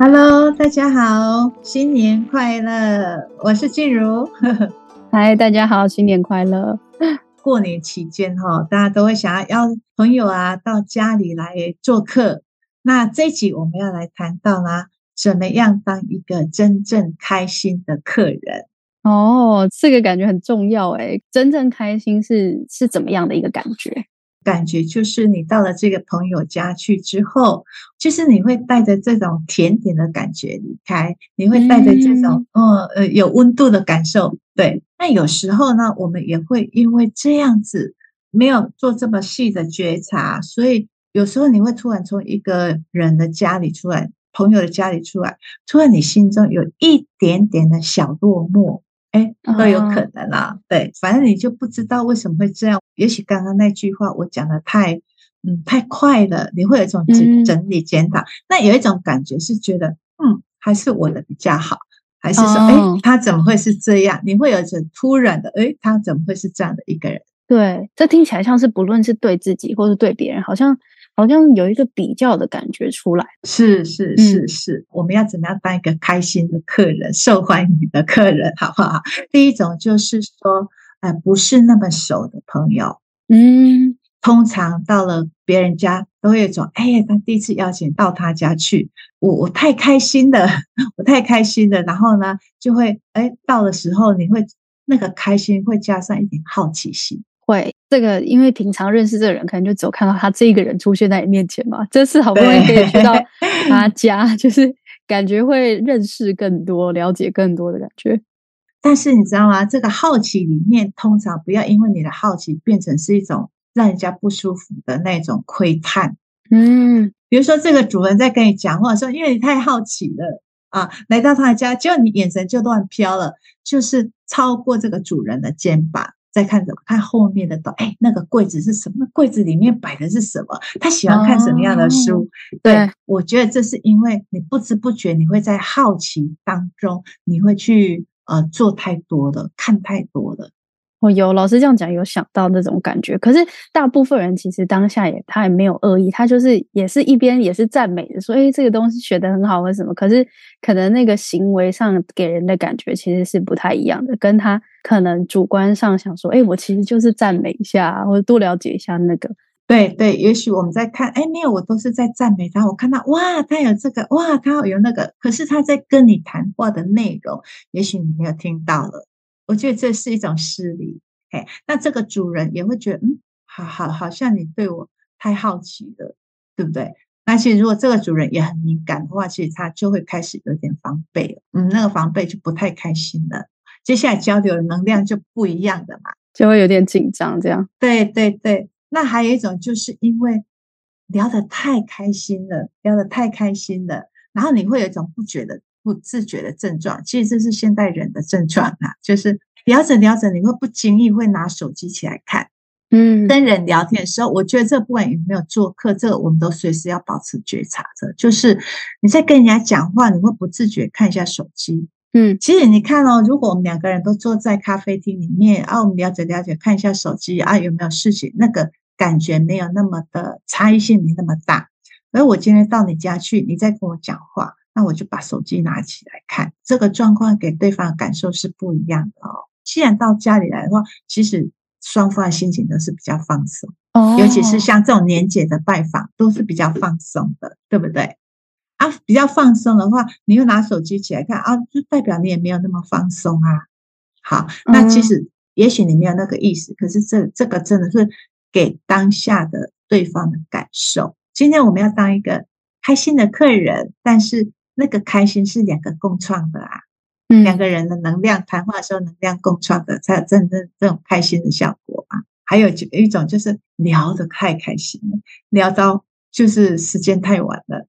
Hello，大家好，新年快乐！我是静茹。嗨，大家好，新年快乐！过年期间哈，大家都会想要邀朋友啊到家里来做客。那这一集我们要来谈到啦，怎么样当一个真正开心的客人？哦，这个感觉很重要诶，真正开心是是怎么样的一个感觉？感觉就是你到了这个朋友家去之后，就是你会带着这种甜点的感觉离开，你会带着这种呃呃有温度的感受。对，那有时候呢，我们也会因为这样子没有做这么细的觉察，所以有时候你会突然从一个人的家里出来，朋友的家里出来，突然你心中有一点点的小落寞。哎，都有可能啦、啊。对，反正你就不知道为什么会这样。也许刚刚那句话我讲的太，嗯，太快了，你会有一种整整理检讨。嗯、那有一种感觉是觉得，嗯，还是我的比较好，还是说，哎、哦，他怎么会是这样？你会有一种突然的，哎，他怎么会是这样的一个人？对，这听起来像是不论是对自己或是对别人，好像。好像有一个比较的感觉出来，是是是是，嗯、我们要怎么样当一个开心的客人、受欢迎的客人，好不好？第一种就是说，呃，不是那么熟的朋友，嗯，通常到了别人家都会有一种，哎呀，他第一次邀请到他家去，我我太开心了，我太开心了，然后呢，就会，哎，到的时候你会那个开心会加上一点好奇心。会，这个因为平常认识这个人，可能就只有看到他这一个人出现在你面前嘛。这次好不容易可以去到他家，就是感觉会认识更多、了解更多的感觉。但是你知道吗？这个好奇里面，通常不要因为你的好奇变成是一种让人家不舒服的那种窥探。嗯，比如说这个主人在跟你讲话说，因为你太好奇了啊，来到他家，结果你眼神就乱飘了，就是超过这个主人的肩膀。再看怎么看后面的都，哎，那个柜子是什么？柜子里面摆的是什么？他喜欢看什么样的书？哦、对，对我觉得这是因为你不知不觉你会在好奇当中，你会去呃做太多的，看太多的。我有老师这样讲，有想到那种感觉。可是大部分人其实当下也他也没有恶意，他就是也是一边也是赞美的说：“哎，这个东西学得很好，或什么。”可是可能那个行为上给人的感觉其实是不太一样的，跟他可能主观上想说：“哎，我其实就是赞美一下，或者多了解一下那个。”对对，也许我们在看，哎，没有，我都是在赞美他。我看到哇，他有这个，哇，他有那个。可是他在跟你谈话的内容，也许你没有听到了。我觉得这是一种失礼，哎，那这个主人也会觉得，嗯，好好，好像你对我太好奇了，对不对？那其实如果这个主人也很敏感的话，其实他就会开始有点防备了，嗯，那个防备就不太开心了。接下来交流的能量就不一样的嘛，就会有点紧张，这样。对对对，那还有一种就是因为聊得太开心了，聊得太开心了，然后你会有一种不觉得。不自觉的症状，其实这是现代人的症状啊，就是聊着聊着，你会不经意会拿手机起来看。嗯，跟人聊天的时候，我觉得这不管有没有做客，这个我们都随时要保持觉察着。就是你在跟人家讲话，你会不自觉看一下手机。嗯，其实你看哦，如果我们两个人都坐在咖啡厅里面啊，我们聊着聊着看一下手机啊，有没有事情？那个感觉没有那么的差异性没那么大。而我今天到你家去，你再跟我讲话。那我就把手机拿起来看，这个状况给对方的感受是不一样的哦。既然到家里来的话，其实双方的心情都是比较放松，哦，尤其是像这种年节的拜访，都是比较放松的，对不对？啊，比较放松的话，你又拿手机起来看啊，就代表你也没有那么放松啊。好，那其实也许你没有那个意思，可是这这个真的是给当下的对方的感受。今天我们要当一个开心的客人，但是。那个开心是两个共创的啊，嗯，两个人的能量谈话的时候能量共创的，才有真正这种开心的效果啊。还有一种就是聊得太开心了，聊到就是时间太晚了，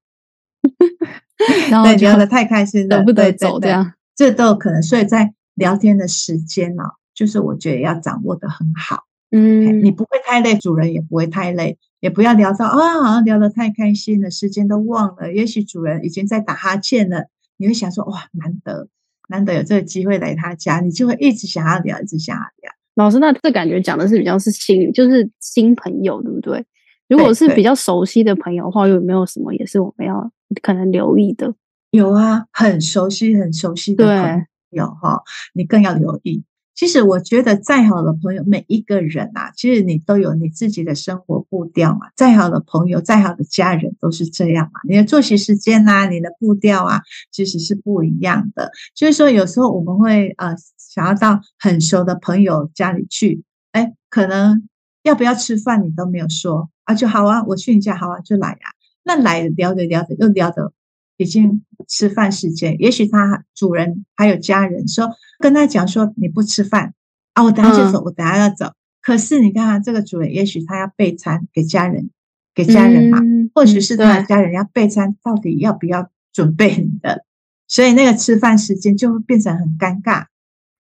然后对，聊得太开心了，不得走这样，这都有可能。所以在聊天的时间呢，就是我觉得要掌握的很好。嗯，你不会太累，主人也不会太累，也不要聊到啊，好像聊得太开心了，时间都忘了。也许主人已经在打哈欠了，你会想说哇，难得难得有这个机会来他家，你就会一直想要聊，一直想要聊。老师，那这感觉讲的是比较是新，就是新朋友，对不对？如果是比较熟悉的朋友的话，有没有什么也是我们要可能留意的？有啊，很熟悉、很熟悉的朋友哈，你更要留意。其实我觉得，再好的朋友，每一个人啊，其实你都有你自己的生活步调嘛。再好的朋友，再好的家人，都是这样嘛。你的作息时间啊，你的步调啊，其实是不一样的。就是说，有时候我们会呃想要到很熟的朋友家里去，哎，可能要不要吃饭你都没有说啊，就好啊，我去你家好啊，就来啊。那来聊着聊着又聊着，已经吃饭时间，也许他主人还有家人说。跟他讲说，你不吃饭啊，我等下就走，我等下要走。可是你看啊，这个主人也许他要备餐给家人，给家人嘛，或许是他的家人要备餐，到底要不要准备你的？所以那个吃饭时间就会变成很尴尬，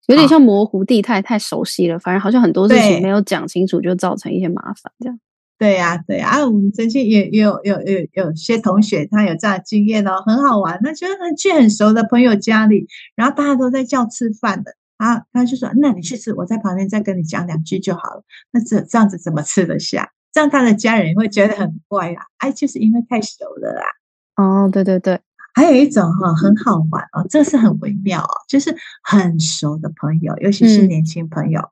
有点像模糊地带，太熟悉了，反而好像很多事情没有讲清楚，就造成一些麻烦，这样。对呀，对呀，啊，我们曾经也也有有有有些同学，他有这样的经验哦，很好玩。那就是去很熟的朋友家里，然后大家都在叫吃饭的，啊，他就说：“那你去吃，我在旁边再跟你讲两句就好了。”那这这样子怎么吃得下？这样他的家人会觉得很怪啊。哎，就是因为太熟了啦。哦，对对对，还有一种哈，很好玩哦，这是很微妙哦，就是很熟的朋友，尤其是年轻朋友，嗯、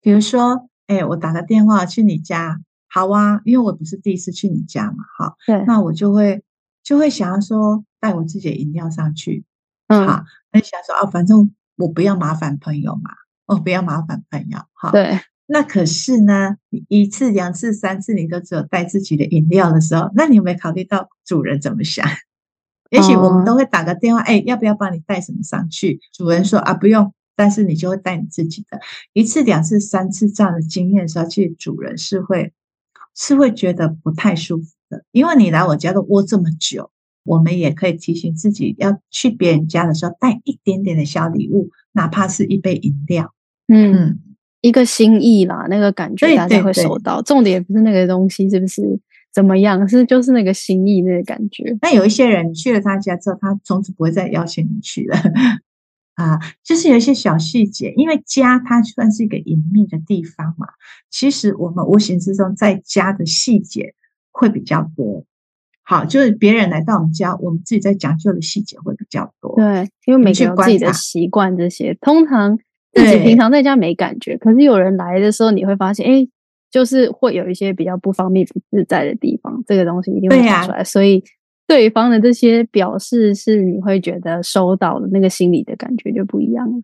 比如说，哎，我打个电话去你家。好啊，因为我不是第一次去你家嘛，好，对，那我就会就会想要说带我自己的饮料上去，嗯，好，那想说啊，反正我不要麻烦朋友嘛，哦不要麻烦朋友，好，对，那可是呢，一次、两次、三次，你都只有带自己的饮料的时候，那你有没有考虑到主人怎么想？也许我们都会打个电话，哎、嗯，要不要帮你带什么上去？主人说啊，不用，但是你就会带你自己的。一次、两次、三次这样的经验的时候，其实主人是会。是会觉得不太舒服的，因为你来我家都窝这么久，我们也可以提醒自己，要去别人家的时候带一点点的小礼物，哪怕是一杯饮料，嗯，嗯，一个心意啦，那个感觉大家会收到。重点不是那个东西是不是怎么样，是就是那个心意那个感觉。那有一些人去了他家之后，他从此不会再邀请你去了。啊，就是有一些小细节，因为家它算是一个隐秘的地方嘛。其实我们无形之中在家的细节会比较多。好，就是别人来到我们家，我们自己在讲究的细节会比较多。对，因为每个人有自己的习惯，这些通常自己平常在家没感觉，可是有人来的时候，你会发现，哎，就是会有一些比较不方便、不自在的地方。这个东西一定会讲出来，所以。对方的这些表示是你会觉得收到的那个心里的感觉就不一样了。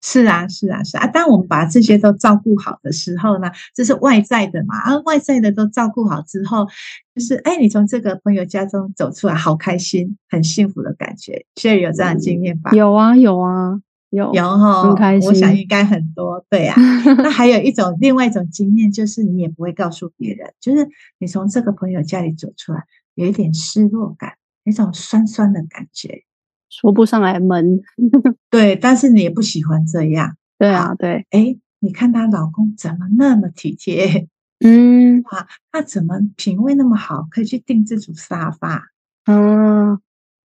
是啊，是啊，是啊。当我们把这些都照顾好的时候呢，这是外在的嘛。啊，外在的都照顾好之后，就是哎，你从这个朋友家中走出来，好开心，很幸福的感觉。所以有这样的经验吧？有啊，有啊，有有哈，很开心。我想应该很多。对啊，那还有一种 另外一种经验，就是你也不会告诉别人，就是你从这个朋友家里走出来。有一点失落感，一种酸酸的感觉，说不上来闷。对，但是你也不喜欢这样。对啊，对。哎，你看她老公怎么那么体贴？嗯，哇，他怎么品味那么好，可以去订这组沙发？嗯，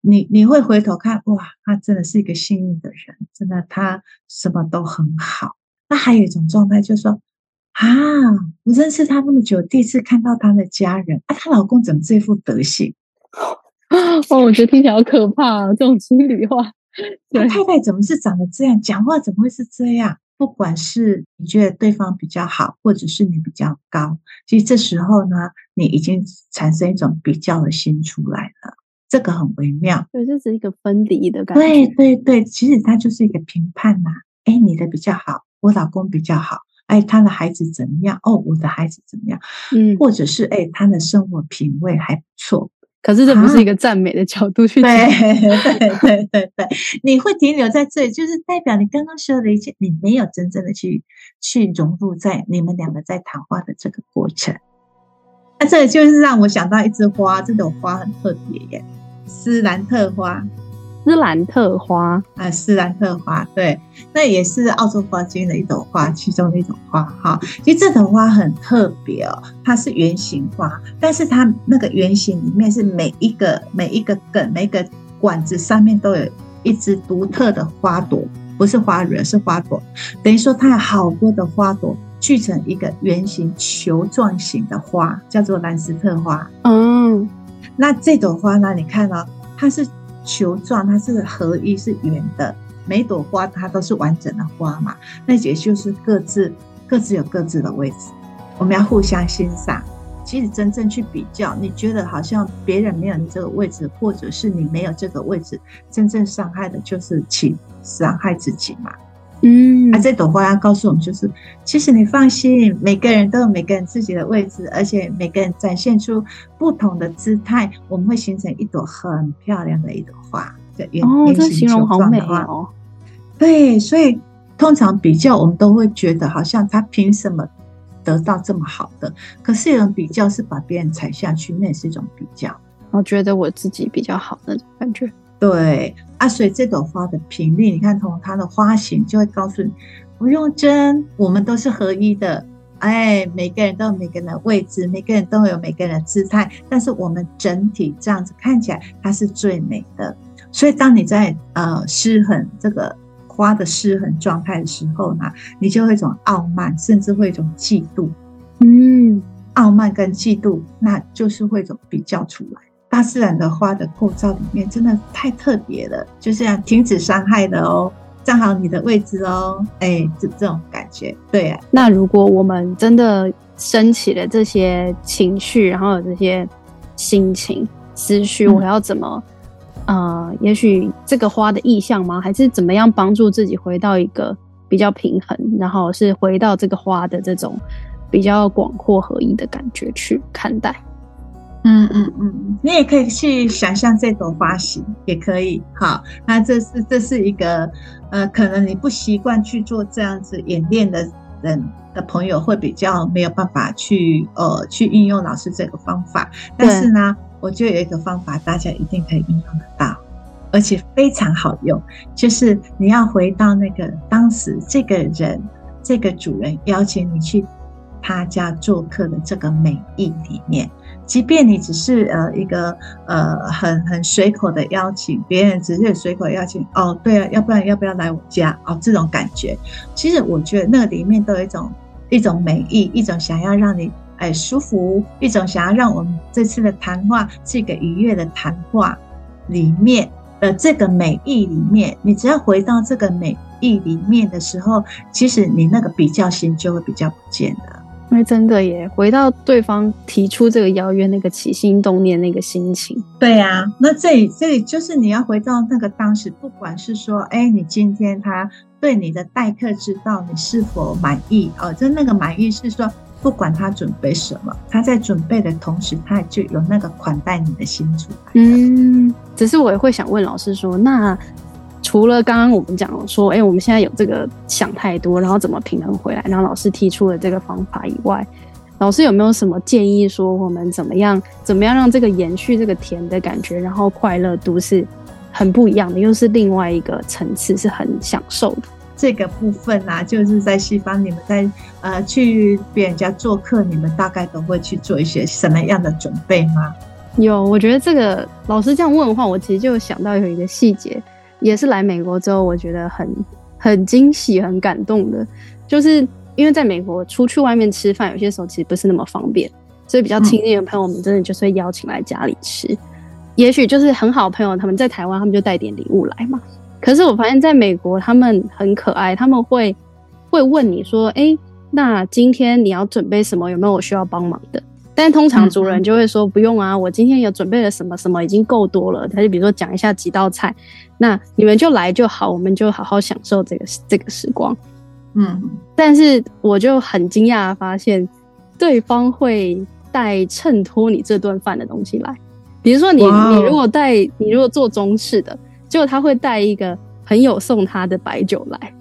你你会回头看，哇，他真的是一个幸运的人，真的他什么都很好。那还有一种状态，就是说。啊！我认识他那么久，第一次看到他的家人啊，她老公怎么这副德行？哦，我觉得听起来好可怕啊！这种心里话，他太太怎么是长得这样？讲话怎么会是这样？不管是你觉得对方比较好，或者是你比较高，其实这时候呢，你已经产生一种比较的心出来了，这个很微妙。对，这是一个分离的感觉。对对对，其实它就是一个评判呐、啊。哎，你的比较好，我老公比较好。哎，他的孩子怎么样？哦，我的孩子怎么样？嗯，或者是哎，他的生活品味还不错。可是这不是一个赞美的角度去讲。对对对对对，你会停留在这里，就是代表你刚刚说的一切，你没有真正的去去融入在你们两个在谈话的这个过程。那这就是让我想到一枝花，这种花很特别耶，斯兰特花。斯兰特花啊，斯兰特花，对，那也是澳洲花间的一朵花，其中的一种花哈。其实这朵花很特别哦，它是圆形花，但是它那个圆形里面是每一个每一个梗、每一个管子上面都有一只独特的花朵，不是花蕊，是花朵。等于说它有好多的花朵聚成一个圆形球状型的花，叫做兰斯特花。嗯，那这朵花呢？你看哦，它是。球状，它是合一，是圆的。每朵花它都是完整的花嘛，那也就是各自各自有各自的位置。我们要互相欣赏。其实真正去比较，你觉得好像别人没有你这个位置，或者是你没有这个位置，真正伤害的就是去伤害自己嘛。嗯，而这朵花要告诉我们，就是其实你放心，每个人都有每个人自己的位置，而且每个人展现出不同的姿态，我们会形成一朵很漂亮的一朵花。对，哦，这形容好美哦。对，所以通常比较，我们都会觉得好像他凭什么得到这么好的？可是有人比较是把别人踩下去，那也是一种比较。我觉得我自己比较好那种感觉。对啊，所以这朵花的频率，你看从它的花型就会告诉你，不用争，我们都是合一的。哎，每个人都有每个人的位置，每个人都有每个人的姿态，但是我们整体这样子看起来，它是最美的。所以当你在呃失衡这个花的失衡状态的时候呢，你就会一种傲慢，甚至会一种嫉妒。嗯，傲慢跟嫉妒，那就是会一种比较出来。大自然的花的构造里面真的太特别了，就这样停止伤害的哦，站好你的位置哦，哎，这这种感觉，对啊。那如果我们真的升起了这些情绪，然后有这些心情、思绪，我要怎么？嗯、呃，也许这个花的意象吗？还是怎么样帮助自己回到一个比较平衡，然后是回到这个花的这种比较广阔合一的感觉去看待？嗯嗯嗯，你也可以去想象这朵花型，也可以。好，那这是这是一个呃，可能你不习惯去做这样子演练的人的朋友，会比较没有办法去呃去运用老师这个方法。但是呢，我就有一个方法，大家一定可以运用得到，而且非常好用，就是你要回到那个当时这个人这个主人邀请你去他家做客的这个美意里面。即便你只是呃一个呃很很随口的邀请，别人只是随口邀请哦，对啊，要不然要不要来我家哦？这种感觉，其实我觉得那个里面都有一种一种美意，一种想要让你哎舒服，一种想要让我们这次的谈话是一个愉悦的谈话里面的这个美意里面，你只要回到这个美意里面的时候，其实你那个比较心就会比较不见了。因为真的耶，回到对方提出这个邀约那个起心动念那个心情，对呀、啊，那这里这里就是你要回到那个当时，不管是说，哎，你今天他对你的待客之道你是否满意哦？就那个满意是说，不管他准备什么，他在准备的同时，他就有那个款待你的心出来。嗯，只是我也会想问老师说，那。除了刚刚我们讲说，哎、欸，我们现在有这个想太多，然后怎么平衡回来？然后老师提出了这个方法以外，老师有没有什么建议说，我们怎么样，怎么样让这个延续这个甜的感觉，然后快乐度是很不一样的，又是另外一个层次，是很享受的。这个部分啊，就是在西方，你们在呃去别人家做客，你们大概都会去做一些什么样的准备吗？有，我觉得这个老师这样问的话，我其实就想到有一个细节。也是来美国之后，我觉得很很惊喜、很感动的，就是因为在美国出去外面吃饭，有些时候其实不是那么方便，所以比较亲近的朋友们真的就是会邀请来家里吃。也许就是很好朋友，他们在台湾，他们就带点礼物来嘛。可是我发现在美国，他们很可爱，他们会会问你说：“哎、那今天你要准备什么？有没有我需要帮忙的？”但通常主人就会说：“不用啊，我今天有准备了什么什么，已经够多了。”他就比如说讲一下几道菜。那你们就来就好，我们就好好享受这个这个时光。嗯，但是我就很惊讶的发现，对方会带衬托你这顿饭的东西来。比如说你你如果带你如果做中式的，结果他会带一个朋友送他的白酒来，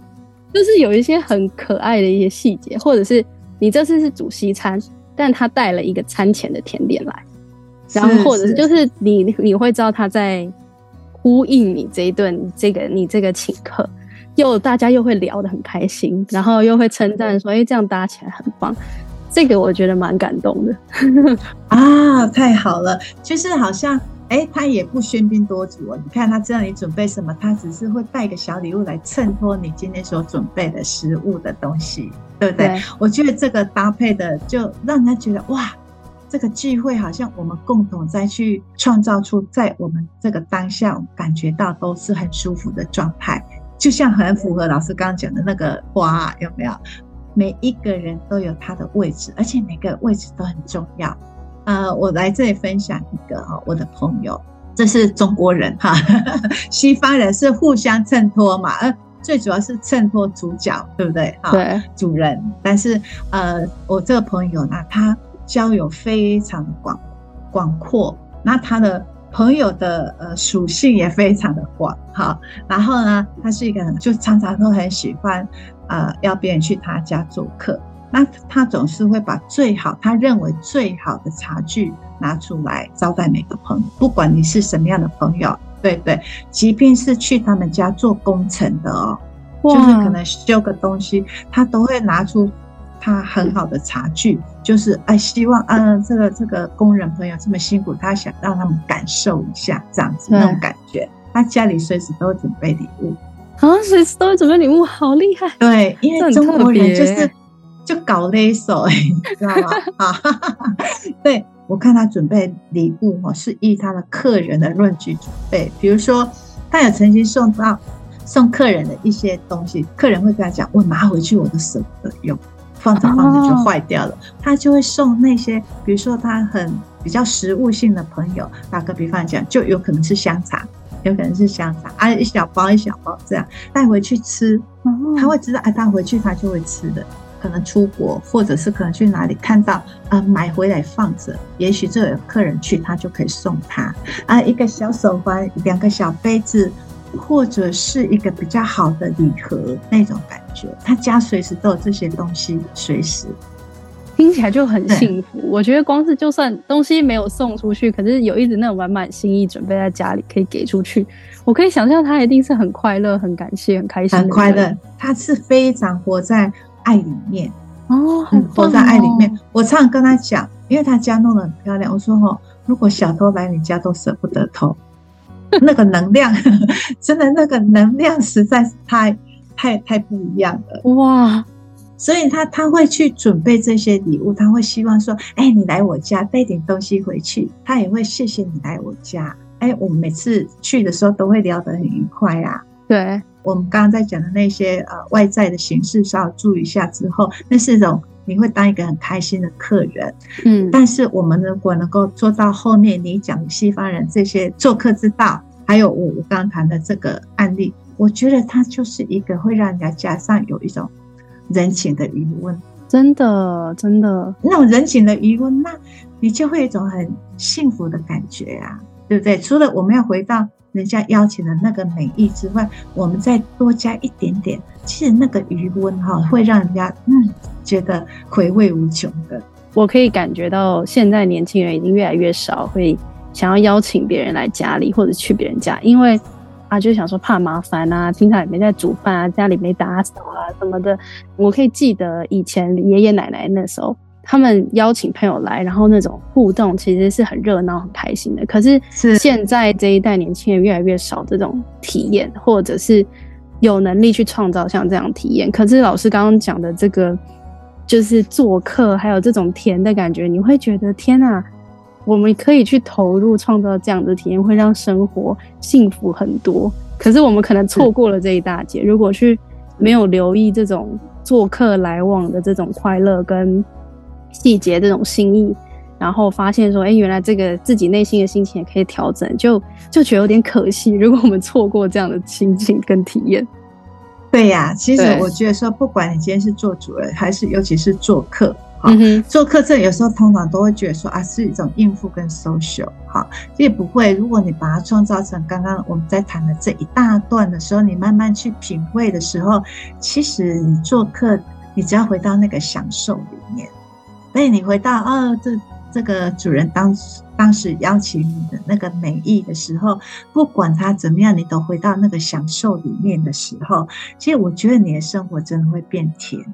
就是有一些很可爱的一些细节，或者是你这次是煮西餐，但他带了一个餐前的甜点来，然后或者是就是你你会知道他在。呼应你这一顿这个你这个请客，又大家又会聊得很开心，然后又会称赞说，哎，这样搭起来很棒。这个我觉得蛮感动的 啊，太好了，就是好像哎，他也不喧宾夺主哦。你看他知道你准备什么，他只是会带个小礼物来衬托你今天所准备的食物的东西，对不对？对，我觉得这个搭配的就让人觉得哇，这个聚会好像我们共同再去创造出在我们这个当下感觉到都是很舒服的状态，就像很符合老师刚刚讲的那个花，有没有？每一个人都有他的位置，而且每个位置都很重要。呃，我来这里分享一个哈，我的朋友，这是中国人哈，西方人是互相衬托嘛，呃，最主要是衬托主角，对不对？哈，对，主人。但是呃，我这个朋友呢，他交友非常的广广阔，那他的朋友的呃属性也非常的广哈。然后呢，他是一个，就常常都很喜欢。呃，要别人去他家做客，那他总是会把最好他认为最好的茶具拿出来招待每个朋友，不管你是什么样的朋友，对对，即便是去他们家做工程的哦，就是可能修个东西，他都会拿出他很好的茶具，就是哎，希望嗯、呃，这个这个工人朋友这么辛苦，他想让他们感受一下这样子那种感觉，他家里随时都会准备礼物。啊，随时都会准备礼物，好厉害！对，因为中国人就是就搞勒手，你知道吗？啊，对，我看他准备礼物哦，是依他的客人的论据准备。比如说，他有曾经送到送客人的一些东西，客人会跟他讲：“我拿回去我都舍不得用，放着放着就坏掉了。”他就会送那些，比如说他很比较实物性的朋友，打个比方讲，就有可能是香肠。有可能是香肠，啊，一小包一小包这样带回去吃，他会知道，哎，带回去他就会吃的。可能出国，或者是可能去哪里看到，啊，买回来放着，也许这有客人去，他就可以送他啊，一个小手环，两个小杯子，或者是一个比较好的礼盒那种感觉。他家随时都有这些东西，随时。听起来就很幸福。我觉得光是就算东西没有送出去，可是有一直那种满满心意准备在家里可以给出去，我可以想象他一定是很快乐、很感谢、很开心、很快乐。他是非常活在爱里面哦，很活在爱里面。我常常跟他讲，因为他家弄得很漂亮。我说哦，如果小偷来你家都舍不得偷，那个能量 真的那个能量实在是太太太不一样了哇。所以他他会去准备这些礼物，他会希望说：“哎，你来我家带点东西回去。”他也会谢谢你来我家。哎，我们每次去的时候都会聊得很愉快啊。对，我们刚刚在讲的那些呃外在的形式稍微注意一下之后，那是一种你会当一个很开心的客人。嗯，但是我们如果能够做到后面你讲西方人这些做客之道，还有我我刚刚谈的这个案例，我觉得它就是一个会让人家加上有一种。人情的余温，真的真的，那种人情的余温，那你就会有一种很幸福的感觉啊，对不对？除了我们要回到人家邀请的那个美意之外，我们再多加一点点，其实那个余温哈，会让人家嗯觉得回味无穷的。我可以感觉到，现在年轻人已经越来越少会想要邀请别人来家里或者去别人家，因为。啊，就想说怕麻烦啊，平常也没在煮饭啊，家里没打扫啊什么的。我可以记得以前爷爷奶奶那时候，他们邀请朋友来，然后那种互动其实是很热闹、很开心的。可是现在这一代年轻人越来越少这种体验，或者是有能力去创造像这样体验。可是老师刚刚讲的这个，就是做客，还有这种甜的感觉，你会觉得天啊！我们可以去投入创造这样的体验，会让生活幸福很多。可是我们可能错过了这一大截。如果去没有留意这种做客来往的这种快乐跟细节，这种心意，然后发现说，哎，原来这个自己内心的心情也可以调整，就就觉得有点可惜。如果我们错过这样的心情跟体验，对呀，其实我觉得说，不管你今天是做主人，还是尤其是做客。好，做客这有时候通常都会觉得说啊，是一种应付跟 social，好，也不会。如果你把它创造成刚刚我们在谈的这一大段的时候，你慢慢去品味的时候，其实你做客，你只要回到那个享受里面，所以你回到啊，这这个主人当当时邀请你的那个美意的时候，不管他怎么样，你都回到那个享受里面的时候，其实我觉得你的生活真的会变甜。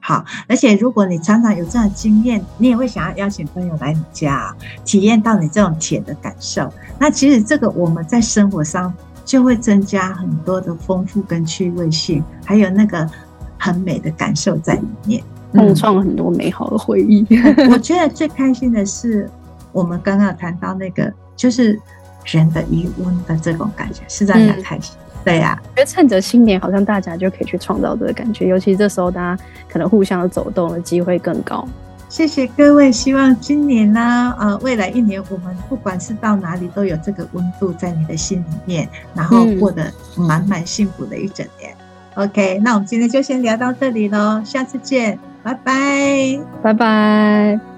好，而且如果你常常有这样的经验，你也会想要邀请朋友来你家，体验到你这种甜的感受。那其实这个我们在生活上就会增加很多的丰富跟趣味性，还有那个很美的感受在里面。共创很多美好的回忆。我觉得最开心的是，我们刚刚谈到那个，就是人的余温的这种感觉，是让人开心。嗯、对呀、觉得趁着新年，好像大家就可以去创造这个感觉，尤其这时候大家可能互相走动的机会更高。谢谢各位，希望今年呢、啊，呃，未来一年，我们不管是到哪里，都有这个温度在你的心里面，然后过得满满幸福的一整年。嗯、OK，那我们今天就先聊到这里喽，下次见。拜拜，拜拜。